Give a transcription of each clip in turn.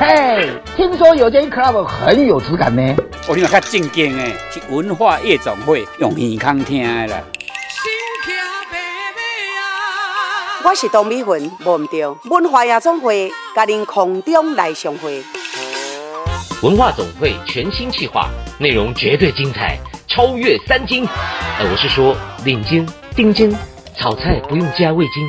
嘿，听说有间 club 很有质感呢。我听较正经诶，是文化夜总会用耳康听的啦。我是董美云，忘唔掉文化夜总会，甲您空中来相会。文化总会全新企划，内容绝对精彩，超越三金。呃，我是说领金、丁金，炒菜不用加味精。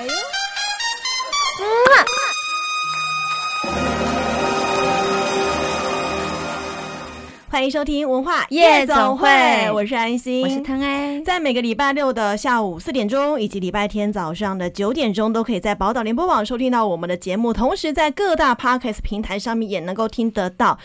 欢迎收听文化夜总会，我是安心，我是汤安。在每个礼拜六的下午四点钟，以及礼拜天早上的九点钟，都可以在宝岛联播网收听到我们的节目，同时在各大 Podcast 平台上面也能够听得到。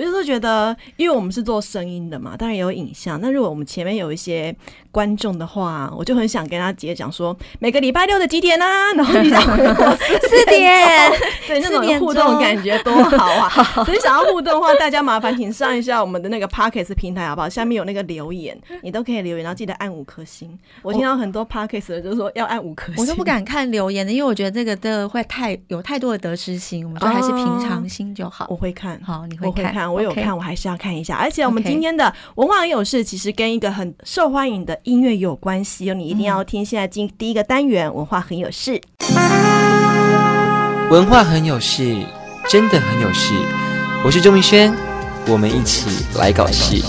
我就是觉得，因为我们是做声音的嘛，当然也有影像。那如果我们前面有一些观众的话，我就很想跟他直接讲说，每个礼拜六的几点啊？然后你讲 四点，对，那种互动感觉多好啊！所以想要互动的话，大家麻烦请上一下我们的那个 Parkes 平台好不好？下面有那个留言，你都可以留言，然后记得按五颗星。我听到很多 Parkes 的就是说要按五颗星，我都不敢看留言的，因为我觉得这个的会太有太多的得失心，我们就还是平常心就好。我会看，好，你会看。我有看，我还是要看一下。而且我们今天的文化很有事，其实跟一个很受欢迎的音乐有关系哦。你一定要听。现在进第一个单元，文化很有事。文化很有事，真的很有事。我是周明轩，我们一起来搞事。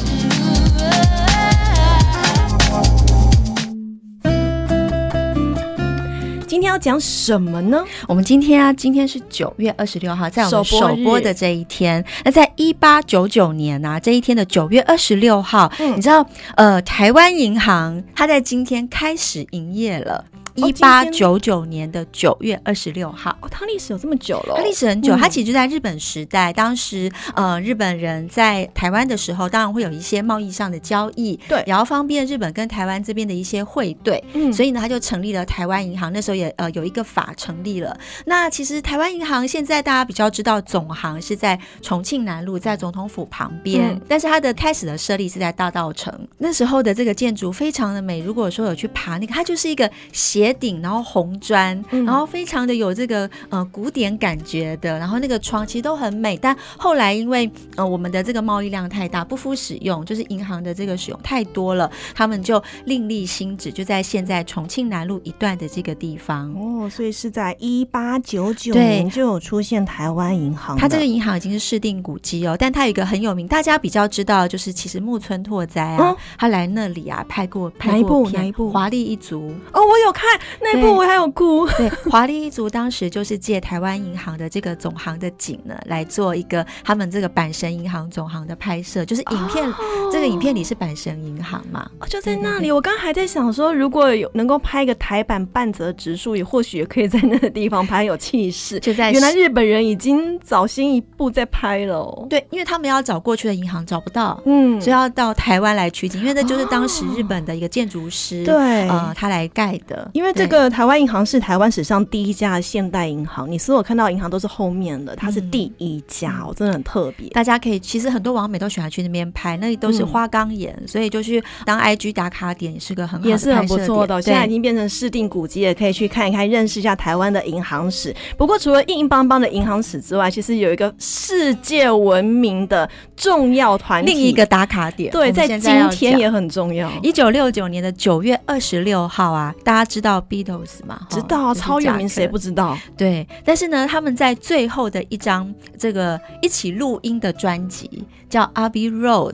今天要讲什么呢？我们今天啊，今天是九月二十六号，在我们首播的这一天。那在一八九九年啊，这一天的九月二十六号，嗯，你知道，呃，台湾银行它在今天开始营业了。一八九九年的九月二十六号，哦，它历史有这么久了，它历史很久，嗯。它其实就在日本时代，当时呃，日本人在台湾的时候，当然会有一些贸易上的交易，对，也要方便日本跟台湾这边的一些汇兑，嗯，所以呢，他就成立了台湾银行。那时候也呃有一个法成立了。那其实台湾银行现在大家比较知道总行是在重庆南路，在总统府旁边，嗯，但是它的开始的设立是在大道城。那时候的这个建筑非常的美，如果说有去爬那个，它就是一个斜。斜顶，然后红砖，然后非常的有这个呃古典感觉的，然后那个窗其实都很美。但后来因为呃我们的这个贸易量太大，不敷使用，就是银行的这个使用太多了，他们就另立新址，就在现在重庆南路一段的这个地方。哦，所以是在一八九九年就有出现台湾银行。它这个银行已经是市定古迹哦，但它有一个很有名，大家比较知道就是其实木村拓哉啊，嗯、他来那里啊拍过拍过片，哪一部？华丽一族哦，我有看。那部我还有哭。对，华丽一族当时就是借台湾银行的这个总行的景呢，来做一个他们这个阪神银行总行的拍摄，就是影片、哦、这个影片里是阪神银行嘛，就在那里。我刚刚还在想说，如果有能够拍一个台版半泽直树，也或许也可以在那个地方拍，有气势。就在原来日本人已经早先一步在拍了、哦，对，因为他们要找过去的银行找不到，嗯，所以要到台湾来取景，因为那就是当时日本的一个建筑师，对、哦，呃，他来盖的，因为这个。台湾银行是台湾史上第一家现代银行，你所有看到银行都是后面的，它是第一家，哦，真的很特别。大家可以，其实很多网美都喜欢去那边拍，那里都是花岗岩，嗯，所以就去当 IG 打卡点，也是个很好的，也是很不错的。现在已经变成市定古迹，也可以去看一看，认识一下台湾的银行史。不过，除了硬邦邦的银行史之外，其实有一个世界闻名的重要团体，另一个打卡点，对，在今天也很重要。一九六九年的九月二十六号啊，大家知道 Beatles 知道，超有名，谁不知道？对，但是呢，他们在最后的一张这个一起录音的专辑叫《Abbey Road》。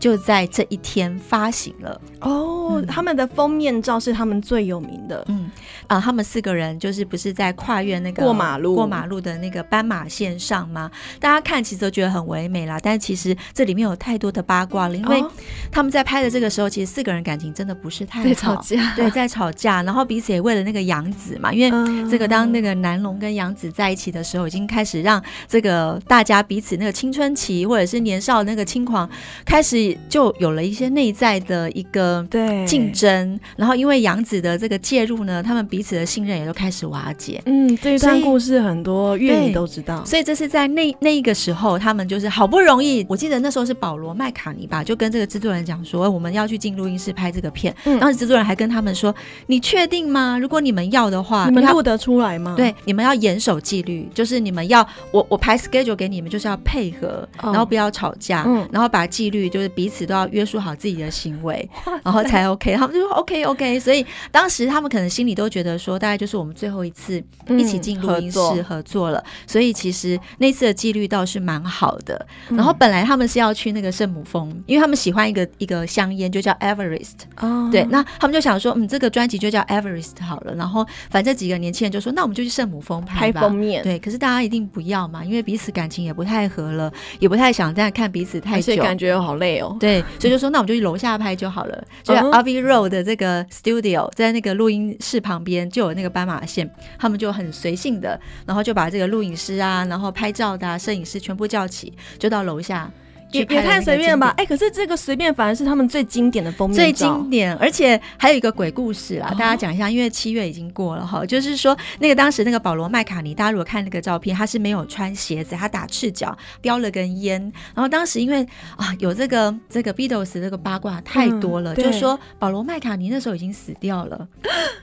就在这一天发行了哦、嗯，他们的封面照是他们最有名的。嗯，啊，他们四个人就是不是在跨越那个过马路。过马路的那个斑马线上吗？大家看其实都觉得很唯美啦，但是其实这里面有太多的八卦了，因为他们在拍的这个时候，其实四个人感情真的不是太好，在吵架，对，在吵架，然后彼此也为了那个杨紫嘛，因为这个当那个南龙跟杨紫在一起的时候，已经开始让这个大家彼此那个青春期或者是年少那个轻狂，开始就有了一些内在的一个对。竞争，然后因为杨紫的这个介入呢，他们彼此的信任也都开始瓦解。嗯，这一段故事很多乐迷都知道，所以这是在那那一个时候，他们就是好不容易，我记得那时候是保罗麦卡尼吧，就跟这个制作人讲说，我们要去进录音室拍这个片。嗯，当时制作人还跟他们说：“你确定吗？如果你们要的话，你们录得出来吗？对，你们要严守纪律，就是你们要我我排 schedule 给你们，就是要配合，然后不要吵架，嗯，然后把纪律就是彼此都要约束好自己的行为，然后才 OK。他们就说 OK OK，所以当时他们可能心里都觉得说，大概就是我们最后一次一起进录音室合作了，所以其实那次的纪律倒是蛮好的。然后本来他们是要去那个圣母峰，因为他们喜欢一个一个香烟，就叫 Everest。哦，对，那他们就想说，嗯，这个专辑就叫 Everest 好了。然后反正几个年轻人就说，那我们就去圣母峰拍吧。拍封面。对，可是大家一定不要嘛，因为彼此感情也不太合了，也不太想再看彼此太久，感觉好累哦。对，所以就说那我们就去楼下拍就好了，就在 Abbey Road 的这个 Studio，在那个录音室旁边就有那个斑马线，他们就很随性的，然后就把这个录影师啊，然后拍照的，摄影师全部叫起，就到楼下。也也太随便了吧！哎、欸，可是这个随便反而是他们最经典的封面最经典，而且还有一个鬼故事啦，哦、大家讲一下。因为七月已经过了哈，就是说那个当时那个保罗麦卡尼，大家如果看那个照片，他是没有穿鞋子，他打赤脚，叼了根烟。然后当时因为啊有这个这个 Beatles 这个八卦太多了，嗯、就是说保罗麦卡尼那时候已经死掉了，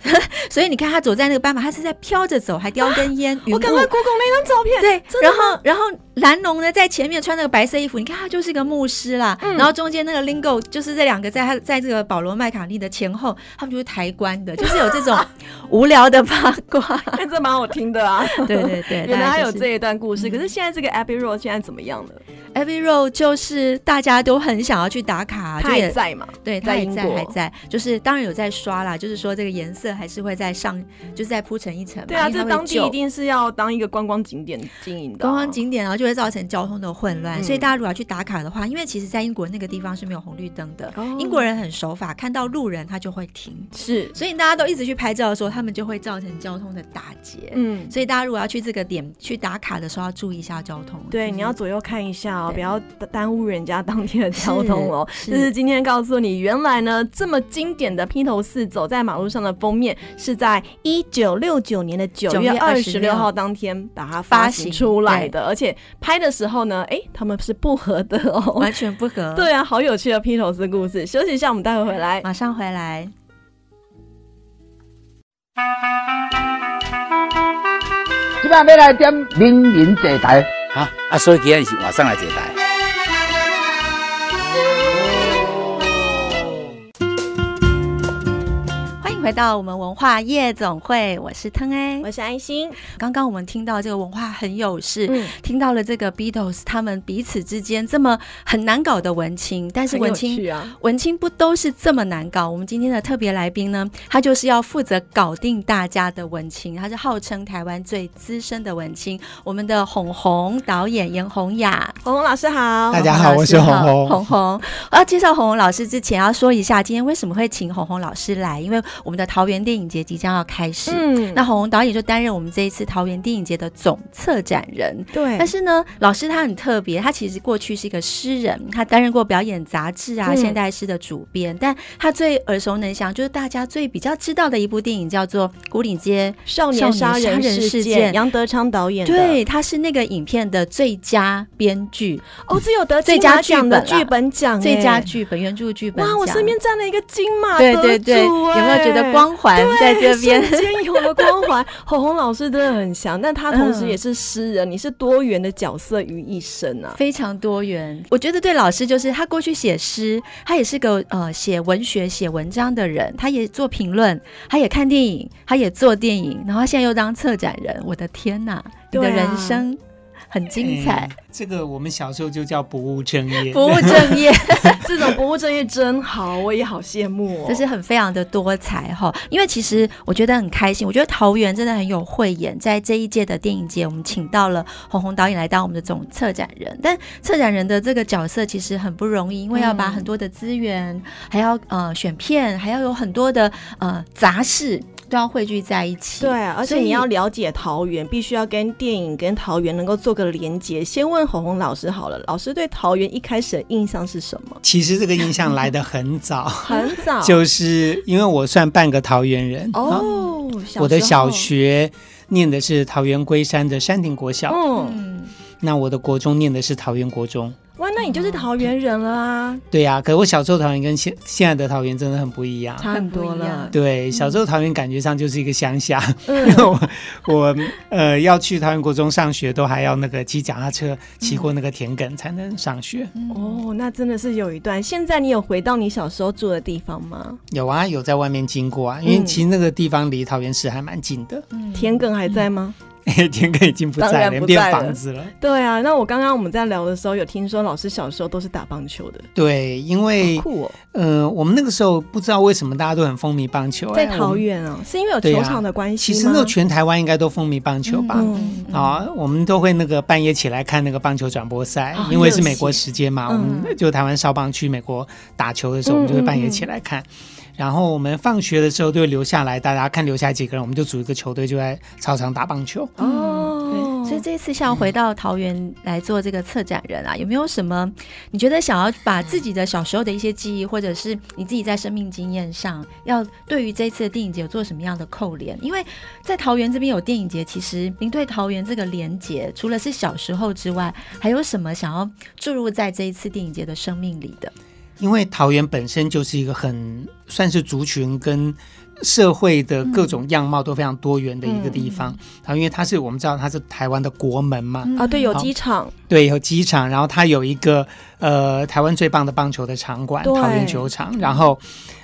所以你看他走在那个斑马，他是在飘着走，还叼根烟。我赶快 Google 那张照片。对，然后然后蓝龙呢在前面穿那个白色衣服，你看他。就是一个牧师啦，嗯、然后中间那个 Lingo 就是这两个在他在这个保罗麦卡利的前后，他们就是抬棺的，就是有这种 无聊的八卦，哎，这蛮好听的啊！对对对，原来还有这一段故事。嗯、可是现在这个 Abbey Road 现在怎么样了？Abbey Road 就是大家都很想要去打卡，他也在嘛？对，他还在，还在，就是当然有在刷啦，就是说这个颜色还是会在上，就是再铺成一层。对啊，这当地一定是要当一个观光景点经营的，观光景点然后就会造成交通的混乱，所以大家如果要去打卡的话，因为其实，在英国那个地方是没有红绿灯的，英国人很守法，看到路人他就会停，是，所以大家都一直去拍照的时候，他们就会造成交通的打结。嗯，所以大家如果要去这个点去打卡的时候，要注意一下交通。对，你要左右看一下哦，不要。耽误人家当天的交通哦，就是。今天告诉你，原来呢这么经典的披头四走在马路上的封面，是在一九六九年的九月二十六号当天把它发行出来的，而且拍的时候呢，哎、欸，他们是不合的哦，完全不合。对啊，好有趣的披头士故事。休息一下，我们待会回来，马上回来。今晚要来点名人坐台。啊啊！所以今天是晚上来接待。回到我们文化夜总会，我是腾 A，我是安心。刚刚我们听到这个文化很有事，嗯、听到了这个 Beatles 他们彼此之间这么很难搞的文青，但是文青、啊、文青不都是这么难搞？我们今天的特别来宾呢，他就是要负责搞定大家的文青，他是号称台湾最资深的文青，我们的红红导演严红雅，红红老师好，大家好，我是红红。红红，我要介绍红红老师之前要说一下，今天为什么会请红红老师来，因为我们。的桃园电影节即将要开始，嗯，那洪红导演就担任我们这一次桃园电影节的总策展人，对。但是呢，老师他很特别，他其实过去是一个诗人，他担任过表演杂志啊、现代诗的主编，嗯、但他最耳熟能详就是大家最比较知道的一部电影叫做《古岭街少年杀人事件》，杨德昌导演，对，他是那个影片的最佳编剧，哦，这有得最佳奖的剧本奖，最佳剧本原著剧本，哇，我身边站了一个金马对对对，有没有觉得？光环在这边，瞬间有了光环。红红老师真的很强，但他同时也是诗人，嗯、你是多元的角色于一身啊，非常多元。我觉得对老师就是他过去写诗，他也是个呃写文学、写文章的人，他也做评论，他也看电影，他也做电影，然后现在又当策展人。我的天哪，你的人生。很精彩。嗯、这个我们小时候就叫不务正业，不务正业，这种不务正业真好，我也好羡慕哦。就是很非常的多彩哈，因为其实我觉得很开心，我觉得桃园真的很有慧眼，在这一届的电影节，我们请到了红红导演来当我们的总策展人，但策展人的这个角色其实很不容易，因为要把很多的资源，还要呃选片，还要有很多的呃杂事。都要汇聚在一起，对啊，而且你要了解桃园，必须要跟电影跟桃园能够做个连接。先问红红老师好了，老师对桃园一开始的印象是什么？其实这个印象来的很早，很早，就是因为我算半个桃园人哦。我的小学念的是桃园龟山的山顶国小，嗯，那我的国中念的是桃园国中。哇，那你就是桃园人了啊！对呀、啊，可是我小时候桃园跟现现在的桃园真的很不一样，差很多了。对，小时候桃园感觉上就是一个乡下，嗯、我我呃要去桃园国中上学，都还要那个骑脚踏车骑过那个田埂才能上学。嗯、哦，那真的是有一段。现在你有回到你小时候住的地方吗？有啊，有在外面经过啊，因为其实那个地方离桃园市还蛮近的。嗯、田埂还在吗？嗯田埂已经不在了，变房子了。对啊，那我刚刚我们在聊的时候，有听说老师小时候都是打棒球的。对，因为酷哦。呃，我们那个时候不知道为什么大家都很风靡棒球，在桃园啊，是因为有球场的关系吗？其实那全台湾应该都风靡棒球吧？啊，我们都会那个半夜起来看那个棒球转播赛，因为是美国时间嘛。我们就台湾少棒去美国打球的时候，我们就会半夜起来看。然后我们放学的时候就会留下来，大家看留下几个人，我们就组一个球队，就在操场打棒球。哦，所以这次像回到桃园来做这个策展人啊，嗯、有没有什么你觉得想要把自己的小时候的一些记忆，或者是你自己在生命经验上，要对于这次的电影节有做什么样的扣连？因为在桃园这边有电影节，其实您对桃园这个连结，除了是小时候之外，还有什么想要注入在这一次电影节的生命里的？因为桃园本身就是一个很算是族群跟社会的各种样貌都非常多元的一个地方。嗯、然后，因为它是我们知道它是台湾的国门嘛，啊、哦，对，有机场，对，有机场。然后它有一个呃台湾最棒的棒球的场馆——桃园球场。然后，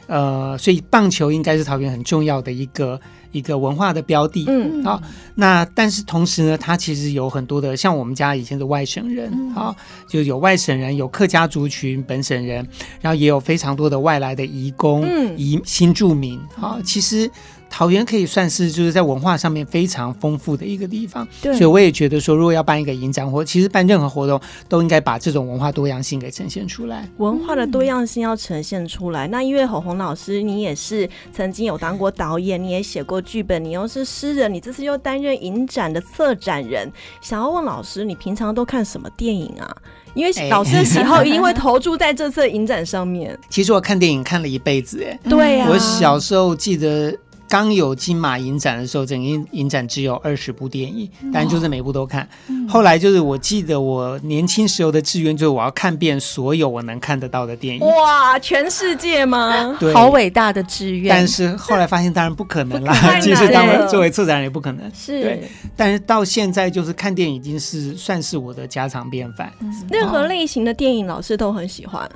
呃，所以棒球应该是桃园很重要的一个。一个文化的标的，嗯，好，那但是同时呢，它其实有很多的，像我们家以前的外省人，好，就有外省人，有客家族群、本省人，然后也有非常多的外来的移工、移新住民，好，其实。桃园可以算是就是在文化上面非常丰富的一个地方，对，所以我也觉得说，如果要办一个影展或其实办任何活动，都应该把这种文化多样性给呈现出来。文化的多样性要呈现出来，那因为侯红老师，你也是曾经有当过导演，你也写过剧本，你又是诗人，你这次又担任影展的策展人，想要问老师，你平常都看什么电影啊？因为老师的喜好一定会投注在这次的影展上面。其实我看电影看了一辈子，哎，对呀，我小时候记得。刚有金马影展的时候，整个影影展只有二十部电影，但就是每部都看。嗯、后来就是我记得我年轻时候的志愿就是我要看遍所有我能看得到的电影。哇，全世界吗？对，好伟大的志愿。但是后来发现当然不可能啦，其实当作为策展人也不可能。是，对。但是到现在就是看电影已经是算是我的家常便饭。嗯、任何类型的电影，老师都很喜欢。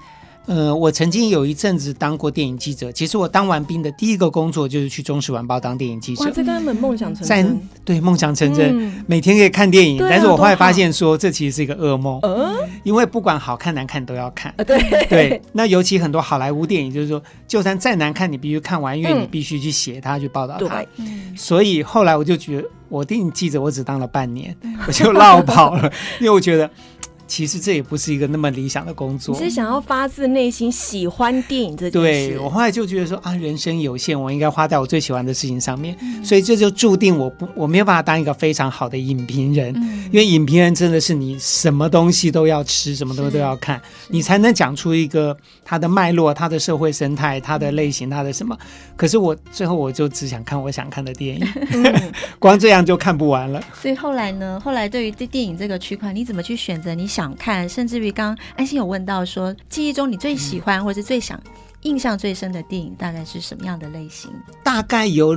呃，我曾经有一阵子当过电影记者。其实我当完兵的第一个工作就是去《中时晚报》当电影记者。哇，这根本梦想成真。对，梦想成真，嗯、每天可以看电影。啊、但是我后来发现说，这其实是一个噩梦。嗯，因为不管好看难看都要看。呃、对对。那尤其很多好莱坞电影，就是说，就算再难看，你必须看完，因为你必须去写它，去报道它。嗯、所以后来我就觉得，我电影记者我只当了半年，我就落跑了，因为我觉得。其实这也不是一个那么理想的工作。你是想要发自内心喜欢电影这件事？对，我后来就觉得说啊，人生有限，我应该花在我最喜欢的事情上面。嗯、所以这就注定我不我没有办法当一个非常好的影评人，嗯、因为影评人真的是你什么东西都要吃，什么东西都要看，你才能讲出一个它的脉络、它的社会生态、它的类型、它的什么。可是我最后我就只想看我想看的电影，嗯、光这样就看不完了。所以后来呢？后来对于这电影这个区块，你怎么去选择？你想看，甚至于刚安心有问到说，记忆中你最喜欢或者最想、印象最深的电影大概是什么样的类型？大概有，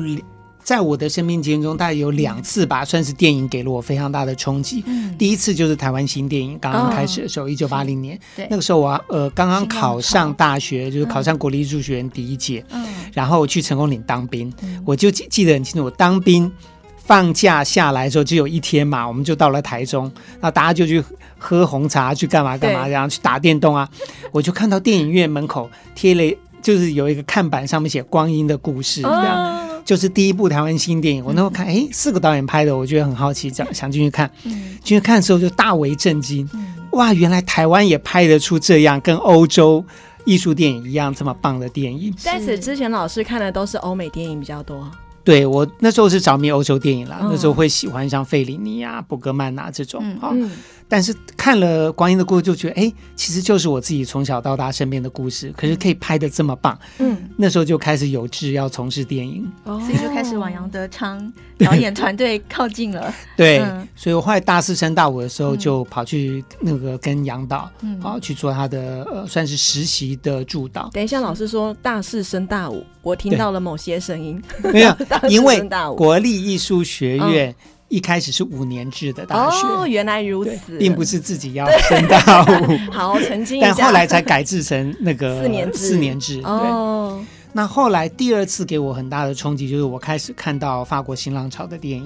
在我的生命经验中，大概有两次吧，算是电影给了我非常大的冲击。嗯、第一次就是台湾新电影刚刚开始的时候，一九八零年，对。那个时候我呃刚刚考上大学，就是考上国立艺术学院第一届，嗯、然后去成功岭当兵，嗯、我就记记得很清楚，我当兵。放假下来的时候只有一天嘛，我们就到了台中，那大家就去喝红茶，去干嘛干嘛，然后去打电动啊。我就看到电影院门口贴了，就是有一个看板，上面写《光阴的故事》这样，哦、就是第一部台湾新电影。我那时候看，哎、嗯，四个导演拍的，我觉得很好奇，想想进去看。进、嗯、去看的时候就大为震惊，嗯、哇，原来台湾也拍得出这样跟欧洲艺术电影一样这么棒的电影。在此之前，老师看的都是欧美电影比较多。对，我那时候是着迷欧洲电影啦，嗯、那时候会喜欢像费里尼啊、布格曼啊这种啊。嗯嗯但是看了《光阴的故事》，就觉得哎，其实就是我自己从小到大身边的故事，可是可以拍的这么棒。嗯，那时候就开始有志要从事电影，哦，所以就开始往杨德昌导演团队靠近了。对，嗯、所以我后来大四升大五的时候，就跑去那个跟杨导，嗯，好去做他的呃，算是实习的助导。等一下，老师说大四升大五，我听到了某些声音，没有，因为国立艺术学院。嗯一开始是五年制的大学哦，原来如此，并不是自己要升大五，好曾经，但后来才改制成那个 四年制。四年制哦，对。那后来第二次给我很大的冲击，就是我开始看到法国新浪潮的电影，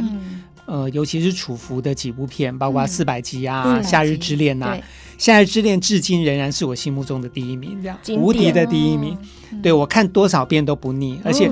嗯、呃，尤其是楚服的几部片，包括《四百集》啊，嗯《夏日之恋》呐，《夏日之恋》至今仍然是我心目中的第一名，这样无敌的第一名。哦、对，我看多少遍都不腻，而且。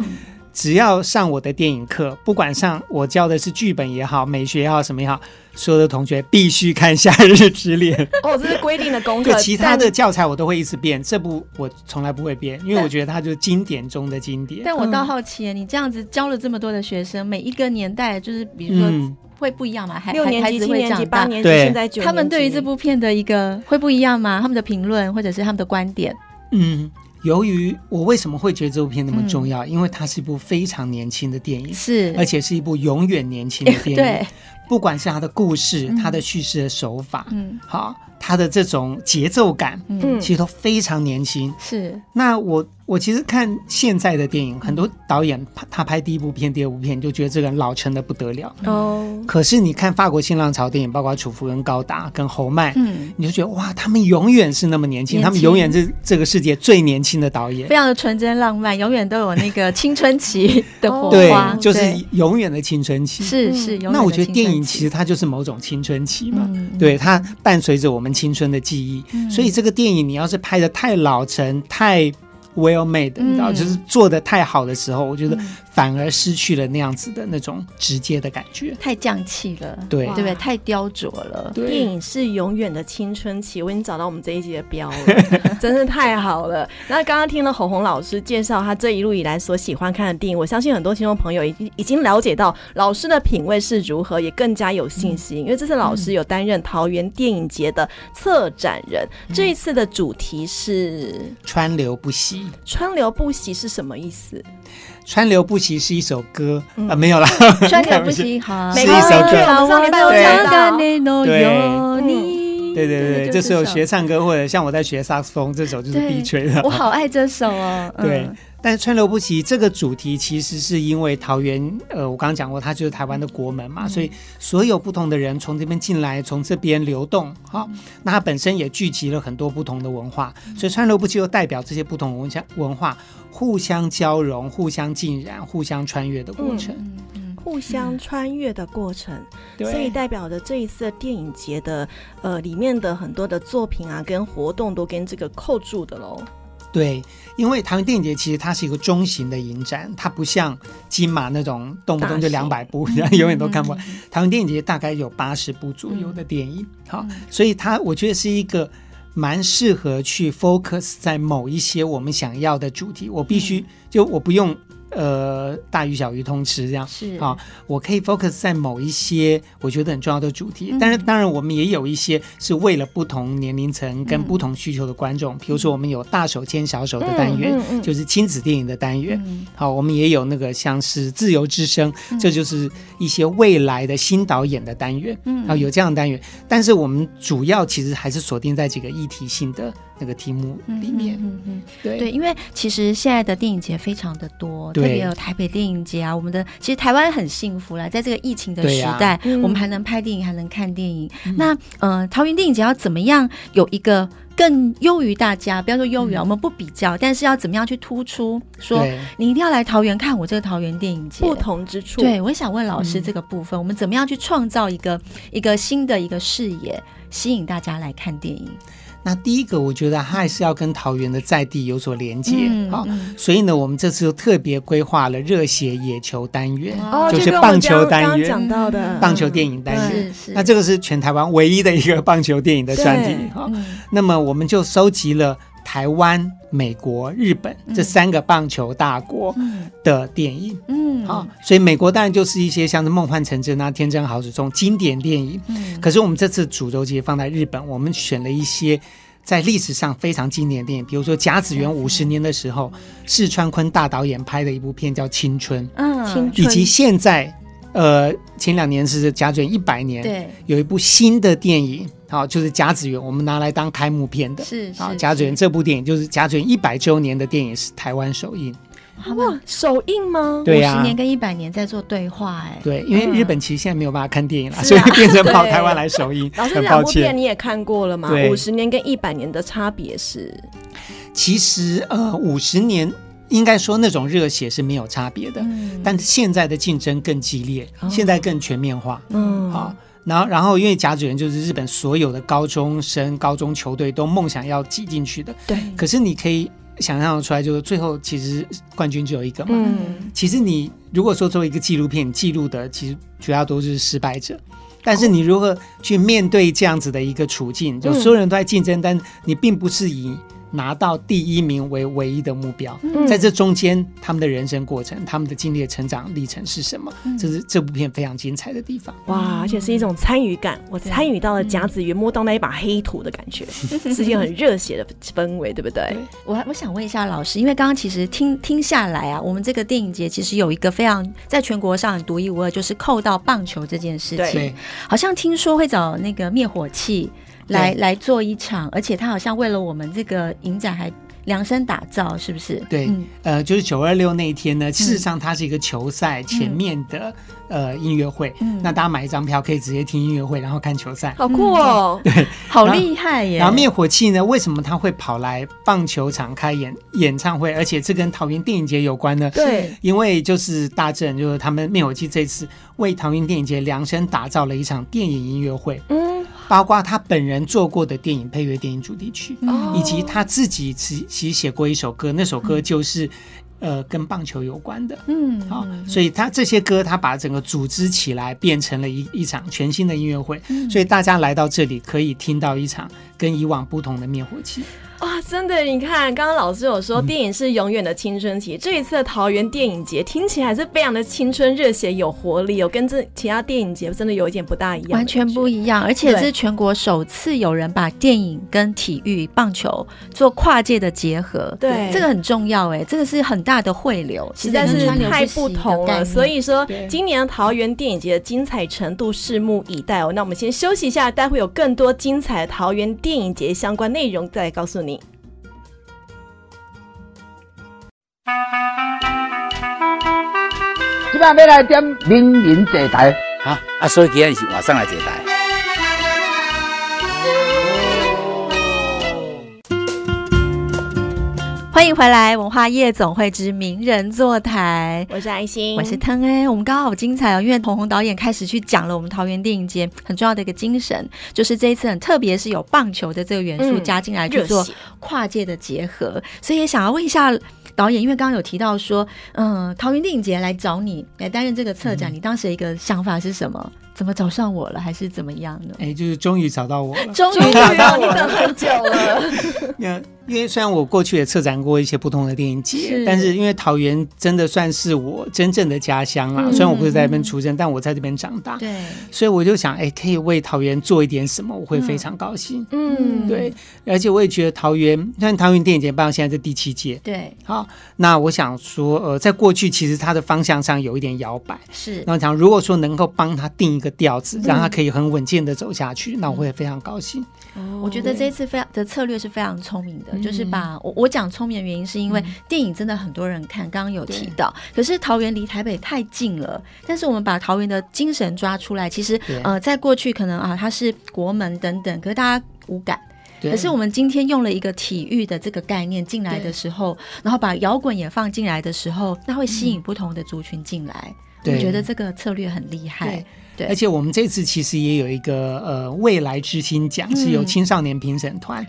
只要上我的电影课，不管上我教的是剧本也好，美学也好，什么也好，所有的同学必须看《夏日之恋》。哦，这是规定的功课。其他的教材我都会一直变，这部我从来不会变，因为我觉得它就是经典中的经典。但我倒好奇，你这样子教了这么多的学生，每一个年代就是比如说会不一样吗？还六年级、七年级、八年级，现在九年级，他们对于这部片的一个会不一样吗？他们的评论或者是他们的观点？嗯。由于我为什么会觉得这部片那么重要？嗯、因为它是一部非常年轻的电影，是，而且是一部永远年轻的 电影。对，不管是它的故事、嗯、它的叙事的手法，嗯，好，它的这种节奏感，嗯，其实都非常年轻。是，那我。我其实看现在的电影，很多导演他拍第一部片、第二部片，就觉得这个人老成的不得了。哦。可是你看法国新浪潮电影，包括楚浮、跟高达、跟侯麦，嗯，你就觉得哇，他们永远是那么年轻，他们永远是这个世界最年轻的导演，非常的纯真浪漫，永远都有那个青春期 的火花，对，就是永远的青春期。是是，那我觉得电影其实它就是某种青春期嘛，嗯、对，它伴随着我们青春的记忆。嗯、所以这个电影你要是拍的太老成，太 well made，你知道，就是做的太好的时候，我觉得。反而失去了那样子的那种直接的感觉，太降气了，对对不对？太雕琢了。电影是永远的青春期，我已经找到我们这一集的标了，真是太好了。那刚刚听了红红老师介绍他这一路以来所喜欢看的电影，我相信很多听众朋友已经已经了解到老师的品味是如何，也更加有信心，嗯、因为这次老师有担任桃园电影节的策展人。嗯、这一次的主题是“川流不息”。川流不息是什么意思？川流不息是一首歌啊，没有啦。川流不息，好，是一首歌。上礼拜有讲到。对对对，这时候学唱歌或者像我在学萨克斯风，这首就是必吹的。我好爱这首哦。对，但是川流不息这个主题其实是因为桃园，呃，我刚刚讲过，它就是台湾的国门嘛，所以所有不同的人从这边进来，从这边流动，好，那它本身也聚集了很多不同的文化，所以川流不息又代表这些不同文化文化。互相交融、互相浸染、互相穿越的过程，互相穿越的过程，嗯、所以代表着这一次的电影节的呃里面的很多的作品啊，跟活动都跟这个扣住的喽。对，因为台湾电影节其实它是一个中型的影展，它不像金马那种动不动就两百部，然 后永远都看不完。台湾电影节大概有八十部左右的电影，嗯、好，所以它我觉得是一个。蛮适合去 focus 在某一些我们想要的主题，我必须就我不用。呃，大鱼小鱼通吃这样。是。啊，我可以 focus 在某一些我觉得很重要的主题，嗯、但是当然我们也有一些是为了不同年龄层跟不同需求的观众，比、嗯、如说我们有大手牵小手的单元，就是亲子电影的单元，嗯、好，我们也有那个像是自由之声，嗯、这就是一些未来的新导演的单元，嗯，好，有这样的单元，但是我们主要其实还是锁定在几个议题性的。那个题目里面，嗯嗯，嗯。对。对，因为其实现在的电影节非常的多，对特别有台北电影节啊。我们的其实台湾很幸福啦，在这个疫情的时代，啊、我们还能拍电影，还能看电影。嗯、那呃，桃园电影节要怎么样有一个更优于大家。不要说优于，我们不比较，但是要怎么样去突出？说你一定要来桃园看我这个桃园电影节，不同之处。对，我想问老师这个部分，我们怎么样去创造一个一个新的一个视野，吸引大家来看电影？那第一个，我觉得他还是要跟桃园的在地有所连接，啊、所以呢，我们这次就特别规划了热血野球单元，哦、就是棒球单元，讲到的棒球电影单元。那这个是全台湾唯一的一个棒球电影的专题，好、嗯，那么我们就收集了。台湾、美国、日本这三个棒球大国的电影，嗯，好，所以美国当然就是一些像是《梦幻成真》啊、《天真好使》这种经典电影。嗯，可是我们这次主轴节放在日本，我们选了一些在历史上非常经典的电影，比如说甲子园五十年的时候，四川坤大导演拍的一部片叫《青春》，嗯，青春，以及现在。呃，前两年是甲子园一百年，对，有一部新的电影，好，就是甲子园，我们拿来当开幕片的，是，好，甲子园这部电影就是甲子园一百周年的电影，是台湾首映。哇，首映吗？对呀，五十年跟一百年在做对话，哎，对，因为日本其实现在没有办法看电影了，所以变成 跑台湾来首映。老师，这两部片你也看过了吗？五十年跟一百年的差别是？其实呃，五十年。应该说那种热血是没有差别的，嗯、但现在的竞争更激烈，哦、现在更全面化。嗯，好，然后然后因为甲子园就是日本所有的高中生、高中球队都梦想要挤进去的。对。可是你可以想象出来，就是最后其实冠军只有一个嘛。嗯。其实你如果说作为一个纪录片记录的，其实主要都是失败者。但是你如何去面对这样子的一个处境，哦、就所有人都在竞争，嗯、但你并不是以。拿到第一名为唯一的目标，嗯、在这中间，他们的人生过程，他们的经历的成长历程是什么？嗯、这是这部片非常精彩的地方。哇，而且是一种参与感，我参与到了甲子园，摸到那一把黑土的感觉，是一件很热血的氛围，对不对？对，我我想问一下老师，因为刚刚其实听听下来啊，我们这个电影节其实有一个非常在全国上很独一无二，就是扣到棒球这件事情。好像听说会找那个灭火器。来来做一场，而且他好像为了我们这个影展还量身打造，是不是？对，嗯、呃，就是九二六那一天呢，事实上它是一个球赛前面的、嗯、呃音乐会，嗯、那大家买一张票可以直接听音乐会，然后看球赛，好酷哦！对，好厉害耶！然后灭火器呢，为什么他会跑来棒球场开演演唱会？而且这跟桃园电影节有关呢？对，因为就是大正，就是他们灭火器这次为桃园电影节量身打造了一场电影音乐会。嗯。包括他本人做过的电影配乐、电影主题曲，嗯、以及他自己其其实写过一首歌，那首歌就是，嗯、呃，跟棒球有关的。嗯，好，所以他这些歌，他把整个组织起来，变成了一一场全新的音乐会。嗯、所以大家来到这里，可以听到一场跟以往不同的灭火器。哇，真的！你看，刚刚老师有说电影是永远的青春期，嗯、这一次的桃园电影节听起来是非常的青春、热血、有活力，哦跟这其他电影节真的有一点不大一样，完全不一样，而且是全国首次有人把电影跟体育、棒球做跨界的结合，对，这个很重要，哎，这个是很大的汇流，实在是太不同了。所以说，今年桃园电影节的精彩程度拭目以待哦。那我们先休息一下，待会有更多精彩的桃园电影节相关内容再告诉你。今晚要来点名人坐台，哈啊，所以今天是晚上来坐台。欢迎回来，文化夜总会之名人坐台。我是爱心，我是汤哎，我们刚刚好精彩哦，因为鸿鸿导演开始去讲了我们桃园电影节很重要的一个精神，就是这一次很特别，是有棒球的这个元素加进来去做跨界的结合，嗯、所以也想要问一下。导演，因为刚刚有提到说，嗯，桃园电影节来找你来担任这个策展，嗯、你当时一个想法是什么？怎么找上我了，还是怎么样呢？哎，就是终于找到我了，终于找到你，等很久了。那因为虽然我过去也策展过一些不同的电影节，是但是因为桃园真的算是我真正的家乡啦。嗯、虽然我不是在那边出生，但我在这边长大。对，所以我就想，哎，可以为桃园做一点什么，我会非常高兴。嗯，对，而且我也觉得桃园，像桃园电影节办到现在是第七届。对，好，那我想说，呃，在过去其实它的方向上有一点摇摆。是，那我想如果说能够帮他定一个。调子，让他可以很稳健的走下去，嗯、那我会非常高兴。我觉得这一次非常的策略是非常聪明的，对就是把我我讲聪明的原因，是因为电影真的很多人看，刚刚有提到，可是桃园离台北太近了，但是我们把桃园的精神抓出来，其实呃，在过去可能啊，它是国门等等，可是大家无感。可是我们今天用了一个体育的这个概念进来的时候，然后把摇滚也放进来的时候，那会吸引不同的族群进来。我觉得这个策略很厉害。对，而且我们这次其实也有一个呃未来之星奖，嗯、是由青少年评审团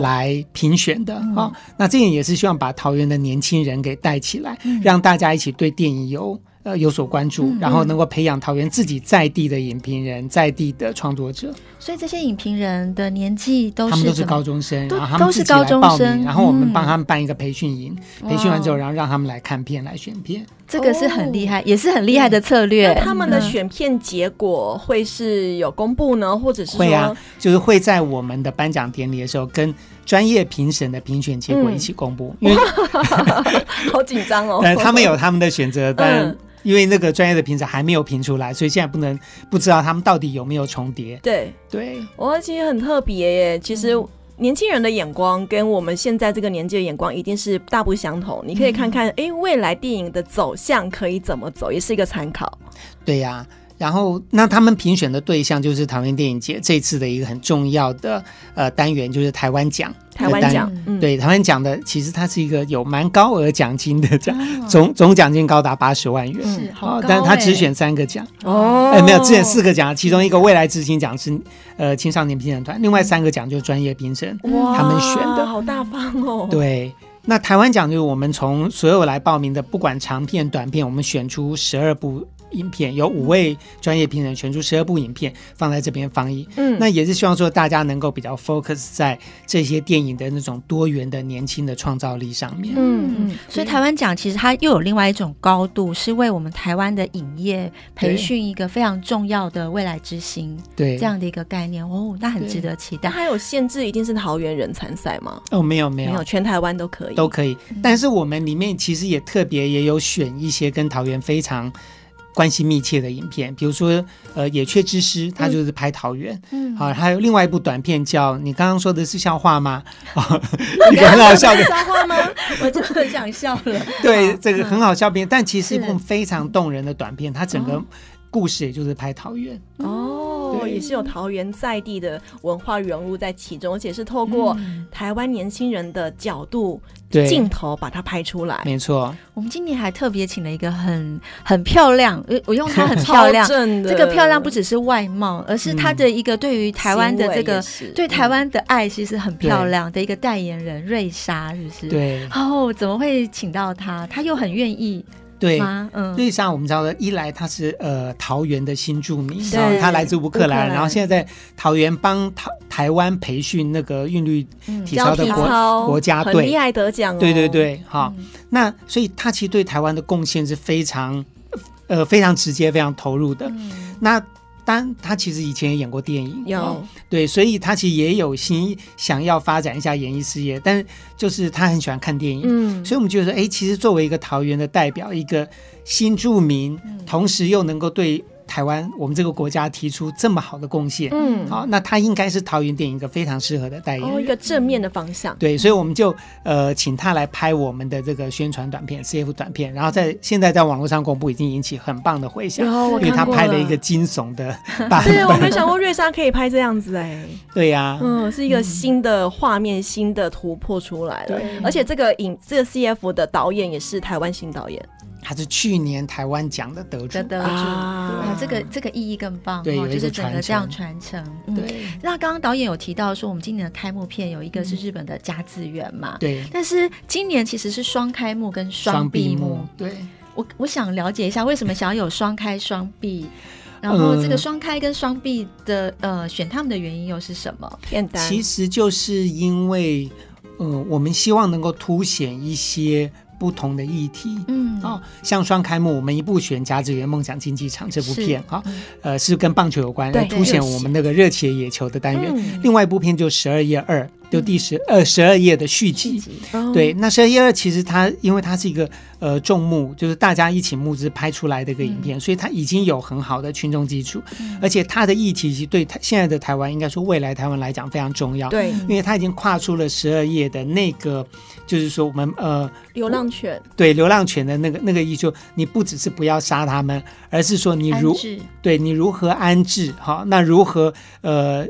来评选的啊、哦哦。那这样也是希望把桃园的年轻人给带起来，嗯、让大家一起对电影有。呃，有所关注，然后能够培养桃园自己在地的影评人，在地的创作者。所以这些影评人的年纪都是他们都是高中生，都然后他们自己来报名，都是高中生，然后我们帮他们办一个培训营，嗯、培训完之后，然后让他们来看片，来选片。这个是很厉害，也是很厉害的策略。他们的选片结果会是有公布呢，或者是会啊，就是会在我们的颁奖典礼的时候跟专业评审的评选结果一起公布，嗯、因为好紧张哦。但他们有他们的选择，但。嗯因为那个专业的评审还没有评出来，所以现在不能不知道他们到底有没有重叠。对对，我其实很特别耶。其实年轻人的眼光跟我们现在这个年纪的眼光一定是大不相同。你可以看看，哎、嗯，未来电影的走向可以怎么走，也是一个参考。对呀、啊。然后，那他们评选的对象就是桃园电影节这次的一个很重要的呃单元，就是台湾奖。台湾奖，嗯、对台湾奖的，其实它是一个有蛮高额奖金的奖，哦、总总奖金高达八十万元。是，好。但是他只选三个奖哦，哎，没有，只选四个奖，其中一个未来之星奖是呃青少年评审团，另外三个奖就是专业评审哇他们选的，好大方哦。对，那台湾奖就是我们从所有来报名的，不管长片、短片，我们选出十二部。影片有五位专业评审选出十二部影片放在这边放映，嗯，那也是希望说大家能够比较 focus 在这些电影的那种多元的年轻的创造力上面，嗯嗯。所以台湾奖其实它又有另外一种高度，是为我们台湾的影业培训一个非常重要的未来之星，对这样的一个概念哦，那很值得期待。它有限制一定是桃园人参赛吗？哦，没有没有，没有，全台湾都可以都可以。但是我们里面其实也特别也有选一些跟桃园非常。关系密切的影片，比如说，呃，《野雀之师》，它就是拍桃园。嗯，好，还有另外一部短片叫你刚刚说的是笑话吗？一个很好笑的笑话吗？我就很想笑了。对，这个很好笑片，但其实是一部非常动人的短片，它整个故事也就是拍桃园。哦。也是有桃园在地的文化融入在其中，而且是透过台湾年轻人的角度、镜头把它拍出来。没错，我们今年还特别请了一个很很漂亮，我用它很 漂亮。这个漂亮不只是外貌，而是他的一个对于台湾的这个对台湾的爱，其实很漂亮的一个代言人瑞莎，是不是？对。哦，怎么会请到他？他又很愿意。对，嗯，瑞莎我们知道的，一来他是呃桃园的新住民，然后他来自乌克兰，然后现在在桃园帮台台湾培训那个韵律体操的国国家队，很厉害得奖哦。对对对，好，那所以他其实对台湾的贡献是非常呃非常直接、非常投入的。那。但他其实以前也演过电影，有、哦、对，所以他其实也有心想要发展一下演艺事业，但是就是他很喜欢看电影，嗯，所以我们觉得说，哎，其实作为一个桃园的代表，一个新住民，嗯、同时又能够对。台湾，我们这个国家提出这么好的贡献，嗯，好，那他应该是桃园电影一个非常适合的代言人，哦，一个正面的方向。对，所以我们就呃请他来拍我们的这个宣传短片，CF 短片，然后在现在在网络上公布，已经引起很棒的回响，哦，因为他拍了一个惊悚的版本。对，我没想过瑞莎可以拍这样子哎。对呀，啊，嗯，是一个新的画面，嗯，新的突破出来了。而且这个影这个 CF 的导演也是台湾新导演。他是去年台湾奖的得主，得主。啊，这个这个意义更棒，对，就是整个这样传承。对，那刚刚导演有提到说，我们今年的开幕片有一个是日本的甲子园嘛，对，但是今年其实是双开幕跟双闭幕，对，我我想了解一下，为什么想要有双开双闭？然后这个双开跟双闭的呃选他们的原因又是什么？片单，其实就是因为呃，我们希望能够凸显一些。不同的议题，嗯，哦，像双开幕，我们一部选《甲子园梦想竞技场》这部片，哦，呃，是跟棒球有关，来凸显我们那个热血野球的单元。另外一部片就《十二月二》。就第十二十二页的续集，对，那十二页二其实它因为它是一个呃众募，就是大家一起募资拍出来的一个影片，所以它已经有很好的群众基础，而且它的议题其实对台现在的台湾，应该说未来台湾来讲非常重要，对，因为它已经跨出了十二页的那个，就是说我们呃流浪犬，对流浪犬的那个那个意思，你不只是不要杀它们，而是说你如对你如何安置好，那如何呃。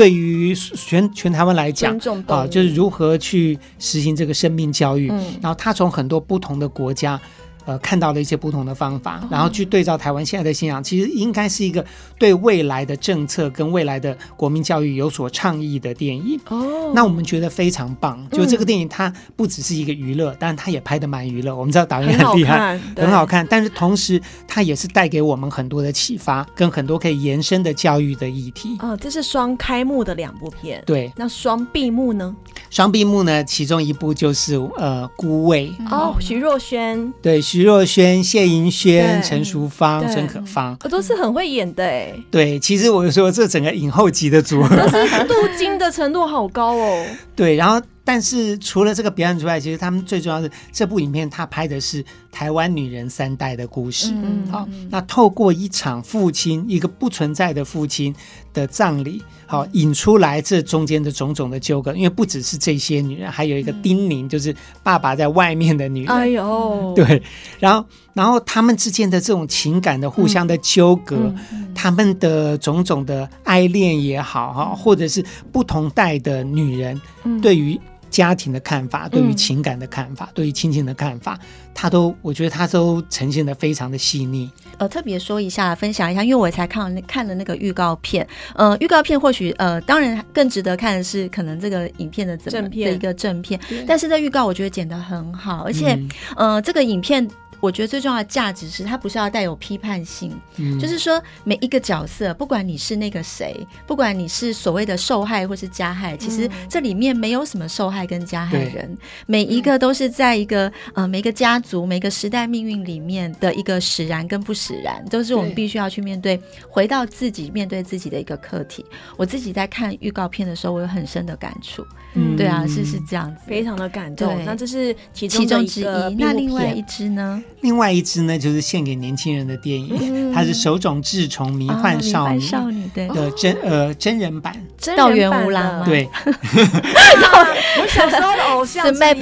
对于全全台湾来讲，啊，就是如何去实行这个生命教育。嗯，然后他从很多不同的国家。呃，看到了一些不同的方法，然后去对照台湾现在的信仰，其实应该是一个对未来的政策跟未来的国民教育有所倡议的电影。哦，那我们觉得非常棒。就这个电影，它不只是一个娱乐，但它也拍的蛮娱乐。我们知道导演很厉害，很好看，但是同时它也是带给我们很多的启发，跟很多可以延伸的教育的议题。哦，这是双开幕的两部片。对，那双闭幕呢？双闭幕呢，其中一部就是呃《孤味》哦，徐若瑄。对。徐若瑄、谢盈萱、陈淑芳、孙可芳，我都是很会演的哎。对，其实我就说这整个影后级的组合，都是镀金的程度好高哦。对，然后但是除了这个表演之外，其实他们最重要的是这部影片，它拍的是台湾女人三代的故事。嗯，好，那透过一场父亲一个不存在的父亲的葬礼。好，引出来这中间的种种的纠葛，因为不只是这些女人，还有一个丁宁，就是爸爸在外面的女人。哎呦，对，然后，然后他们之间的这种情感的互相的纠葛，嗯嗯、他们的种种的爱恋也好，哈，或者是不同代的女人对于家庭的看法，嗯、对于情感的看法，嗯、对于亲情的看法，他都，我觉得他都呈现的非常的细腻。呃，特别说一下，分享一下，因为我才看了那看了那个预告片。呃，预告片或许呃，当然更值得看的是可能这个影片的正片的一个正片，但是在预告我觉得剪得很好，而且、嗯、呃，这个影片。我觉得最重要的价值是，它不是要带有批判性，嗯，就是说每一个角色，不管你是那个谁，不管你是所谓的受害或是加害，其实这里面没有什么受害跟加害人，每一个都是在一个呃每个家族、每个时代命运里面的一个使然跟不使然，都是我们必须要去面对，回到自己面对自己的一个课题。我自己在看预告片的时候，我有很深的感触，嗯，对啊，是是这样子，非常的感动。那这是其中之一，那另外一支呢？另外一支呢，就是献给年轻人的电影，它是手冢治虫迷幻少女少女的真呃真人版，道元无郎对，我小时候的偶像是 map，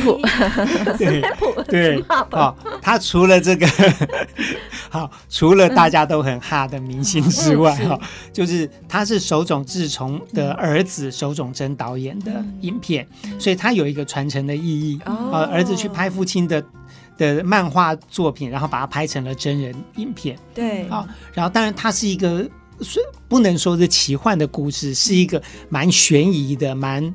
对对，好，他除了这个 好，除了大家都很哈的明星之外，哈，就是他是手冢治虫的儿子手冢真导演的影片，所以他有一个传承的意义，呃，儿子去拍父亲的。的漫画作品，然后把它拍成了真人影片。对，啊，然后当然它是一个，不能说是奇幻的故事，是一个蛮悬疑的，蛮，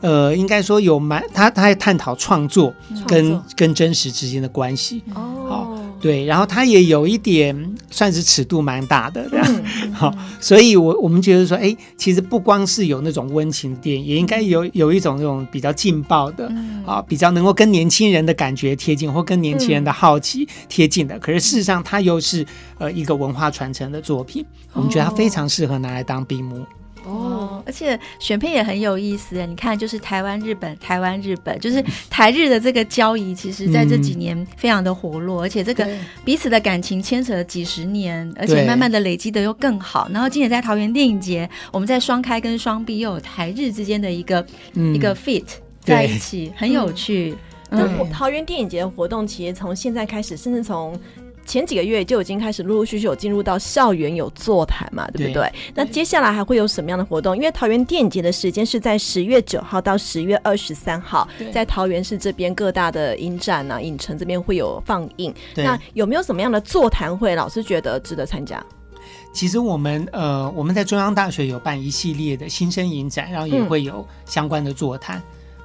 呃，应该说有蛮，他他在探讨创作跟跟真实之间的关系。哦。好。对，然后它也有一点算是尺度蛮大的，这样好，所以我我们觉得说，哎，其实不光是有那种温情电影，也应该有有一种那种比较劲爆的，啊，比较能够跟年轻人的感觉贴近，或跟年轻人的好奇贴近的。可是事实上，它又是呃一个文化传承的作品，我们觉得它非常适合拿来当闭幕。哦，而且选片也很有意思，你看，就是台湾、日本、台湾、日本，就是台日的这个交易，其实在这几年非常的活络，嗯、而且这个彼此的感情牵扯了几十年，而且慢慢的累积的又更好。然后今年在桃园电影节，我们在双开跟双闭又有台日之间的一个、嗯、一个 fit 在一起，很有趣。那、嗯、桃园电影节的活动，其实从现在开始，甚至从前几个月就已经开始陆陆续续有进入到校园有座谈嘛，对不对？对，那接下来还会有什么样的活动？因为桃园电影节的时间是在十月九号到十月二十三号，在桃园市这边各大的影展啊、影城这边会有放映。那有没有什么样的座谈会？老师觉得值得参加？其实我们呃，我们在中央大学有办一系列的新生影展，然后也会有相关的座谈。嗯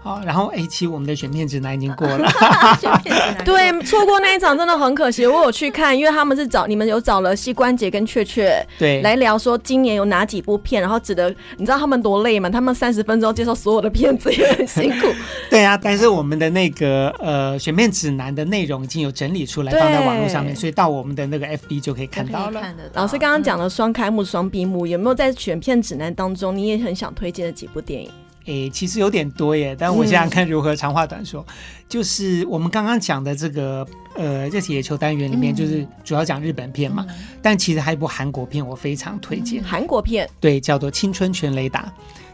好，然后 A 七我们的选片指南已经过了，对，错过那一场真的很可惜。我有去看，因为他们是找你们有找了膝关节跟雀雀对来聊说今年有哪几部片，然后指的你知道他们多累吗？他们三十分钟接受所有的片子也很辛苦。对啊，但是我们的那个呃选片指南的内容已经有整理出来放在网络上面，所以到我们的那个 FB 就可以看到了。老师刚刚讲了双开幕、双闭幕，有没有在选片指南当中你也很想推荐的几部电影？诶，其实有点多耶，但我想想看如何长话短说。嗯、就是我们刚刚讲的这个，呃，这野球单元里面，就是主要讲日本片嘛。嗯、但其实还有一部韩国片，我非常推荐。韩国片对，叫做《青春全雷达》，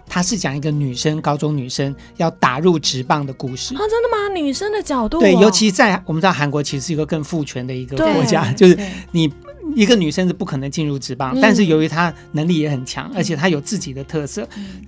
它是讲一个女生，高中女生要打入职棒的故事。啊，真的吗？女生的角度、哦？对，尤其在我们知道韩国其实是一个更父权的一个国家，就是你一个女生是不可能进入职棒，嗯、但是由于她能力也很强，而且她有自己的特色。嗯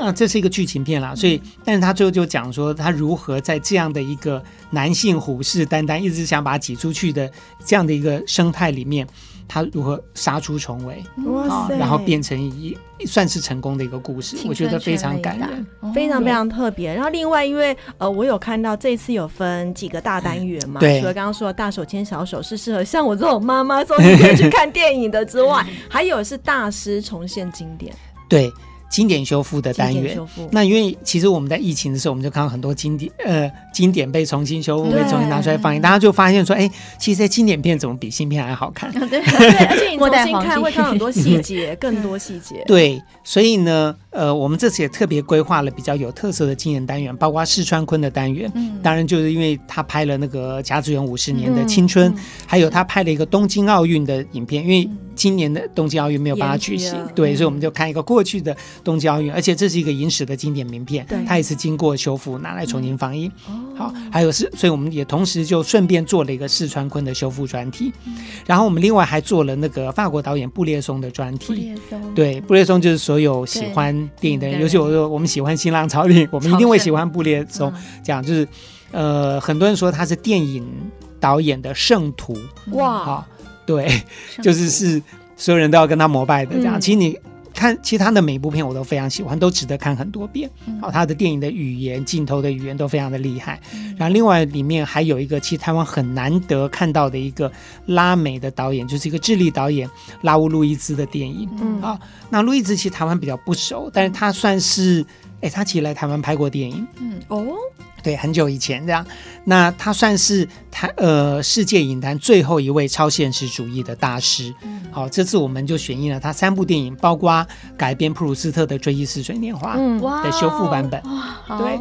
啊，这是一个剧情片啦，所以，但是他最后就讲说，他如何在这样的一个男性虎视眈眈，一直想把他挤出去的这样的一个生态里面。他如何杀出重围，哇塞，然后变成一算是成功的一个故事，我觉得非常感人，非常非常特别。然后另外，因为呃，我有看到这次有分几个大单元嘛，对，除了刚刚说的大手牵小手是适合像我这种妈妈说你可以去看电影的之外，还有是大师重现经典，对。经典修复的单元，那因为其实我们在疫情的时候，我们就看到很多经典呃经典被重新修复，被重新拿出来放映，大家就发现说，哎，其实经典片怎么比新片还好看？对，对，而且你重新看会看很多细节，更多细节。对，所以呢，呃，我们这次也特别规划了比较有特色的经典单元，包括四川昆的单元，嗯，当然就是因为他拍了那个甲子园五十年的青春，还有他拍了一个东京奥运的影片，因为。今年的东京奥运没有办法举行，对，所以我们就看一个过去的东京奥运，而且这是一个影史的经典名片，它也是经过修复拿来重新放映。好，还有是，所以我们也同时就顺便做了一个四川昆的修复专题，然后我们另外还做了那个法国导演布列松的专题。对，布列松就是所有喜欢电影的人，尤其我说我们喜欢新浪潮电影，我们一定会喜欢布列松。讲就是，呃，很多人说他是电影导演的圣徒。哇。对，就是是所有人都要跟他膜拜的这样。嗯、其实你看，其他的每一部片我都非常喜欢，都值得看很多遍。好、嗯，他的电影的语言、镜头的语言都非常的厉害。嗯、然后另外里面还有一个，其实台湾很难得看到的一个拉美的导演，就是一个智利导演拉乌路易兹的电影。嗯，啊，那路易兹其实台湾比较不熟，但是他算是，哎，他其实来台湾拍过电影。嗯，哦。对，很久以前这样，那他算是他呃世界影坛最后一位超现实主义的大师。好，这次我们就选映了他三部电影，包括改编普鲁斯特的《追忆似水年华》的修复版本。对，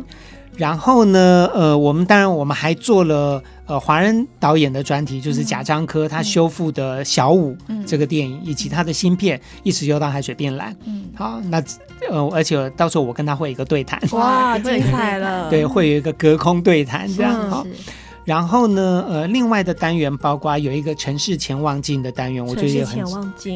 然后呢，呃，我们当然我们还做了。呃，华人导演的专题就是贾樟柯他修复的《小五》这个电影，以及他的新片《一直游到海水变蓝》。嗯，好，那呃，而且到时候我跟他会有一个对谈。哇，精彩了！对，会有一个隔空对谈这样。好，然后呢，呃，另外的单元包括有一个城市前望镜的单元，我觉得也很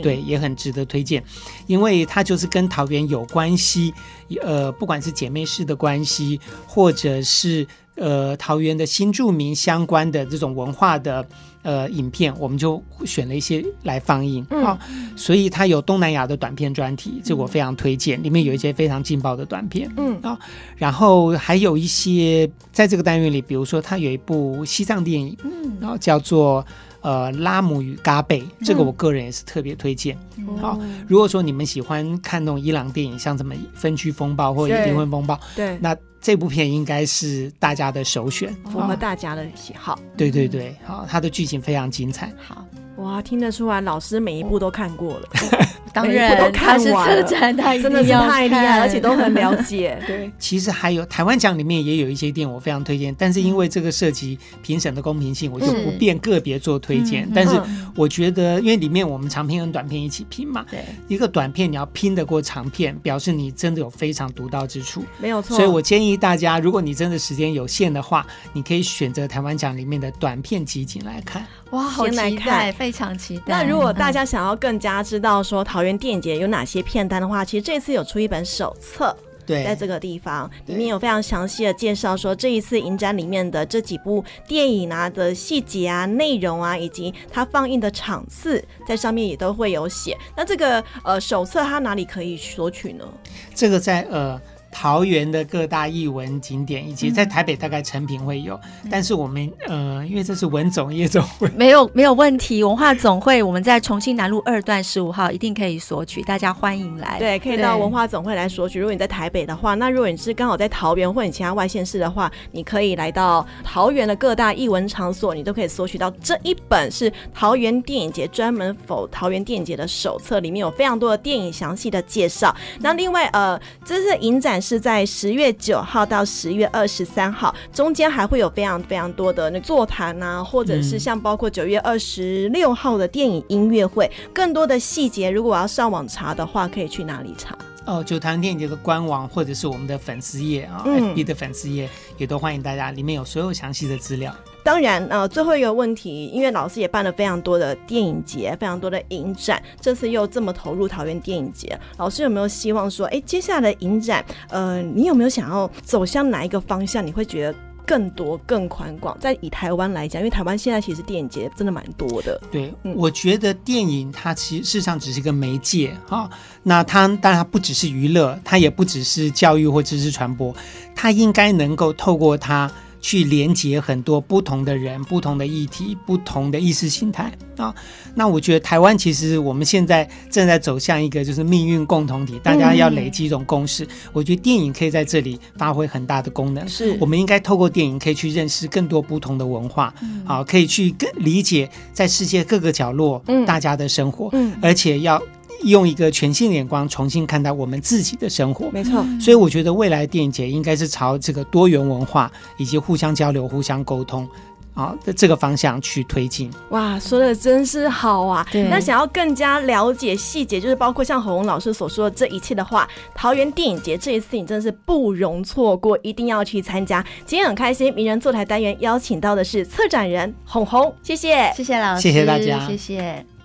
对，也很值得推荐，因为它就是跟桃园有关系，呃，不管是姐妹市的关系，或者是。呃，桃园的新住民相关的这种文化的呃影片，我们就选了一些来放映啊、嗯哦。所以它有东南亚的短片专题，这我非常推荐，里面有一些非常劲爆的短片。嗯啊、哦，然后还有一些在这个单元里，比如说它有一部西藏电影，嗯，然后叫做。呃，拉姆与嘎贝，这个我个人也是特别推荐。嗯、好，如果说你们喜欢看那种伊朗电影，像什么《分区风暴》或者《离婚风暴》，对，那这部片应该是大家的首选，符合大家的喜好。对对对，好，它的剧情非常精彩。好。哇，听得出来，老师每一部都看过了，当然都看完了，真的是太厉害，而且都很了解。对，其实还有台湾奖里面也有一些店我非常推荐，但是因为这个涉及评审的公平性，我就不便个别做推荐。但是我觉得，因为里面我们长片跟短片一起拼嘛，对，一个短片你要拼得过长片，表示你真的有非常独到之处，没有错。所以我建议大家，如果你真的时间有限的话，你可以选择台湾奖里面的短片集锦来看。哇，好期待，非常期待。那如果大家想要更加知道说桃园电影节有哪些片单的话，其实这次有出一本手册，对，在这个地方里面有非常详细的介绍，说这一次影展里面的这几部电影啊的细节啊、内容啊，以及它放映的场次，在上面也都会有写。那这个呃手册它哪里可以索取呢？这个在呃。桃园的各大艺文景点，以及在台北大概成品会有，嗯、但是我们呃，因为这是文总夜总会，没有没有问题。文化总会我们在重庆南路二段十五号一定可以索取，大家欢迎来。对，可以到文化总会来索取。如果你在台北的话，那如果你是刚好在桃园或者其他外县市的话，你可以来到桃园的各大艺文场所，你都可以索取到这一本是桃园电影节专门 for 桃园电影节的手册，里面有非常多的电影详细的介绍。那另外呃，这是影展。是在十月九号到十月二十三号，中间还会有非常非常多的那座谈啊，或者是像包括九月二十六号的电影音乐会，更多的细节，如果我要上网查的话，可以去哪里查？哦，九堂电影节的官网，或者是我们的粉丝页啊，FB 的粉丝页，也都欢迎大家，里面有所有详细的资料。当然，呃，最后一个问题，因为老师也办了非常多的电影节，非常多的影展，这次又这么投入桃园电影节，老师有没有希望说，哎，接下来的影展，呃，你有没有想要走向哪一个方向？你会觉得？更多、更宽广。在以台湾来讲，因为台湾现在其实电影节真的蛮多的。对，嗯、我觉得电影它其实事实上只是一个媒介哈。那它当然它不只是娱乐，它也不只是教育或知识传播，它应该能够透过它。去连接很多不同的人、不同的议题、不同的意识形态啊。那我觉得台湾其实我们现在正在走向一个就是命运共同体，大家要累积一种共识。嗯、我觉得电影可以在这里发挥很大的功能。是，我们应该透过电影可以去认识更多不同的文化，嗯、啊，可以去更理解在世界各个角落大家的生活，嗯、而且要。用一个全新的眼光重新看待我们自己的生活，没错。所以我觉得未来电影节应该是朝这个多元文化以及互相交流、互相沟通啊的这个方向去推进。哇，说的真是好啊！对。那想要更加了解细节，就是包括像红红老师所说的这一切的话，桃园电影节这一次你真的是不容错过，一定要去参加。今天很开心，名人座台单元邀请到的是策展人红红，谢谢，谢谢老师，谢谢大家，谢谢。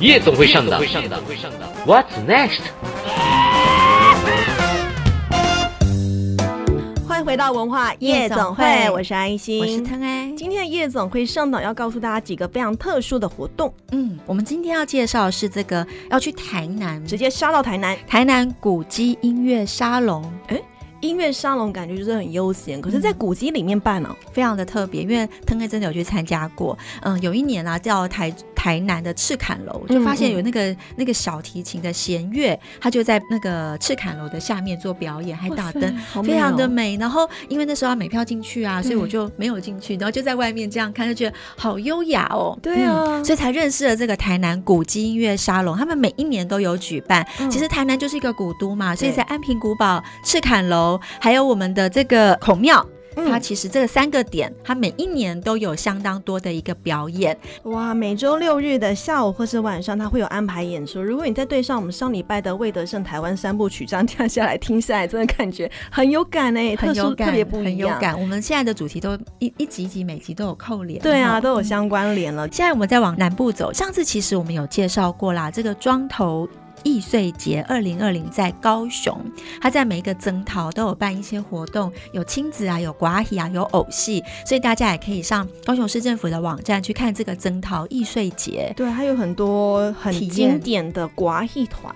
夜总会上的，What's next？欢迎回到文化夜总会，我是安心，我是汤爱。今天的夜总会上档要告诉大家几个非常特殊的活动。嗯，我们今天要介绍的是这个要去台南，直接杀到台南，台南古迹音乐沙龙。哎音乐沙龙感觉就是很悠闲，可是，在古迹里面办呢、哦，非常的特别。因为腾哥真的有去参加过，嗯，有一年啊，叫台台南的赤坎楼，就发现有那个那个小提琴的弦乐，他就在那个赤坎楼的下面做表演，还打灯，哦、非常的美。然后因为那时候要买票进去啊，所以我就没有进去，然后就在外面这样看，就觉得好优雅哦。对啊、嗯，所以才认识了这个台南古迹音乐沙龙。他们每一年都有举办。嗯、其实台南就是一个古都嘛，所以在安平古堡、赤坎楼，还有我们的这个孔庙。它其实这个三个点，它每一年都有相当多的一个表演。哇，每周六日的下午或是晚上，它会有安排演出。如果你再对上我们上礼拜的魏德胜台湾三部曲，这样跳下来听下来，真的感觉很有感 哎，很有感，特别不一样，很有感。我们现在的主题都一一集一集，每集都有扣连，对啊，都有相关联了。现在我们再往南部走，上次其实我们有介绍过啦，这个庄头。艺穗节二零二零在高雄，他在每一个庄头都有办一些活动，有亲子啊，有寡喜啊，有偶戏，所以大家也可以上高雄市政府的网站去看这个庄头艺穗节。对，还有很多很经典的寡戏团，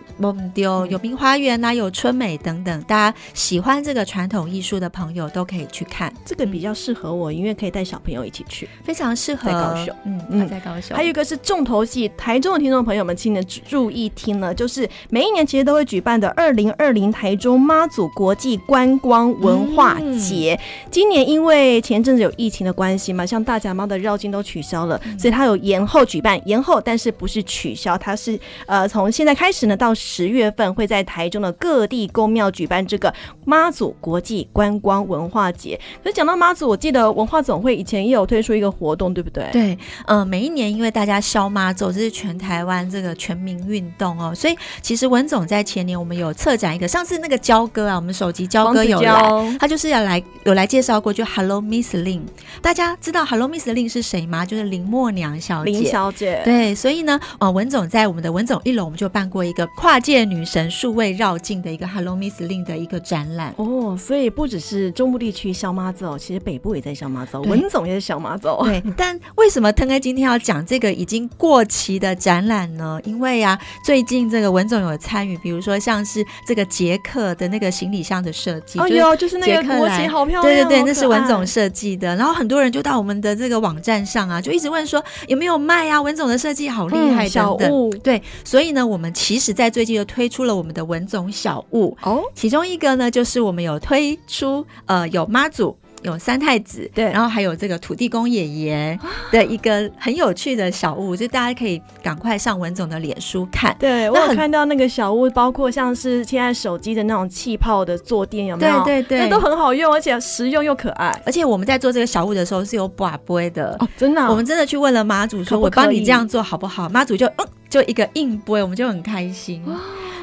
有有明花园啊，有春美等等，大家喜欢这个传统艺术的朋友都可以去看。这个比较适合我，因为可以带小朋友一起去，非常适合在高雄。嗯嗯，在高雄。还有一个是重头戏，台中的听众朋友们，请你注意听了，就是。是每一年其实都会举办的二零二零台中妈祖国际观光文化节。嗯、今年因为前阵子有疫情的关系嘛，像大甲妈的绕境都取消了，嗯、所以它有延后举办，延后但是不是取消，它是呃从现在开始呢到十月份会在台中的各地宫庙举办这个妈祖国际观光文化节。可是讲到妈祖，我记得文化总会以前也有推出一个活动，对不对？对，嗯、呃，每一年因为大家烧妈祖，这是全台湾这个全民运动哦，所以。其实文总在前年我们有策展一个，上次那个焦哥啊，我们首集焦哥有来，他就是要来有来介绍过，就 Hello Miss Lin，大家知道 Hello Miss Lin 是谁吗？就是林默娘小姐。林小姐。对，所以呢，呃，文总在我们的文总一楼，我们就办过一个跨界女神数位绕境的一个 Hello Miss Lin 的一个展览。哦，所以不只是中部地区小马走，其实北部也在小马走，文总也是小马走。对，但为什么腾哥今天要讲这个已经过期的展览呢？因为啊，最近这个。文总有参与，比如说像是这个杰克的那个行李箱的设计，哦哟，就是那个国旗好漂亮，对对对，那是文总设计的。然后很多人就到我们的这个网站上啊，就一直问说有没有卖啊？文总的设计好厉害，小物。对，所以呢，我们其实在最近又推出了我们的文总小物哦，其中一个呢就是我们有推出呃有妈祖。有三太子，对，然后还有这个土地公爷爷的一个很有趣的小物，就大家可以赶快上文总的脸书看。对，我有看到那个小物，包括像是现在手机的那种气泡的坐垫，有没有？对对对，那都很好用，而且实用又可爱。而且我们在做这个小物的时候是有把杯的哦，真的、啊，我们真的去问了妈祖说，我帮你这样做好不好？妈祖就嗯，就一个硬杯，我们就很开心。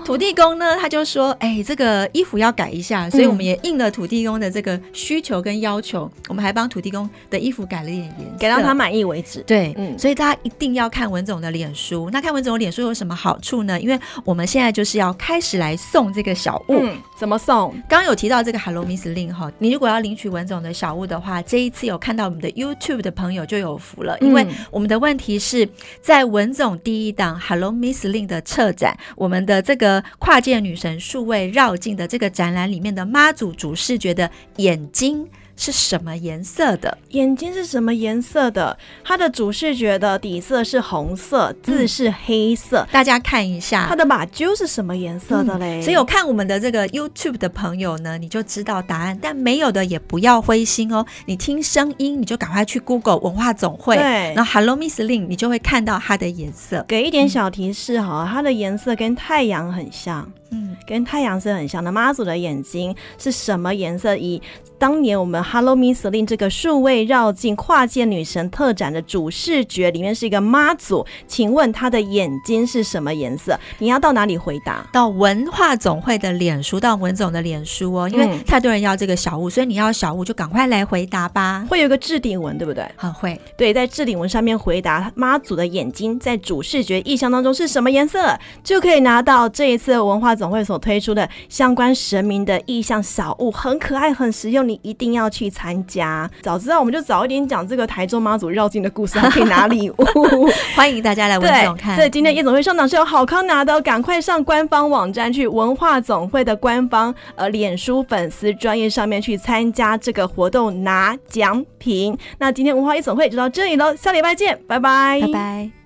土地公呢，他就说：“哎、欸，这个衣服要改一下。”所以我们也应了土地公的这个需求跟要求，嗯、我们还帮土地公的衣服改了一点颜色，改到他满意为止。对，嗯，所以大家一定要看文总的脸书。那看文总的脸书有什么好处呢？因为我们现在就是要开始来送这个小物，嗯、怎么送？刚刚有提到这个 Hello Miss Lin 哈，你如果要领取文总的小物的话，这一次有看到我们的 YouTube 的朋友就有福了，因为我们的问题是在文总第一档 Hello Miss Lin 的策展，我们的这个跨界女神数位绕境的这个展览里面的妈祖主视觉的眼睛。是什么颜色的？眼睛是什么颜色的？它的主视觉的底色是红色，字是黑色。嗯、大家看一下，它的马啾是什么颜色的嘞？嗯、所以有看我们的这个 YouTube 的朋友呢，你就知道答案。但没有的也不要灰心哦，你听声音，你就赶快去 Google 文化总会，对，然后 Hello Miss Lin，你就会看到它的颜色。给一点小提示哈，它的颜色跟太阳很像，嗯，跟太阳是很像的。妈祖的眼睛是什么颜色？以当年我们 Hello Miss Lin 这个数位绕境跨界女神特展的主视觉里面是一个妈祖，请问她的眼睛是什么颜色？你要到哪里回答？到文化总会的脸书，到文总的脸书哦，因为太多人要这个小物，所以你要小物就赶快来回答吧。会有一个置顶文，对不对？很会。对，在置顶文上面回答妈祖的眼睛在主视觉意象当中是什么颜色，就可以拿到这一次文化总会所推出的相关神明的意象小物，很可爱，很实用。你一定要去参加，早知道我们就早一点讲这个台中妈祖绕境的故事，还可以拿礼物。欢迎大家来文总看。所以今天夜总会上档是有好康拿的，赶快上官方网站去文化总会的官方呃脸书粉丝专业上面去参加这个活动拿奖品。那今天文化夜总会就到这里喽，下礼拜见，拜拜，拜拜。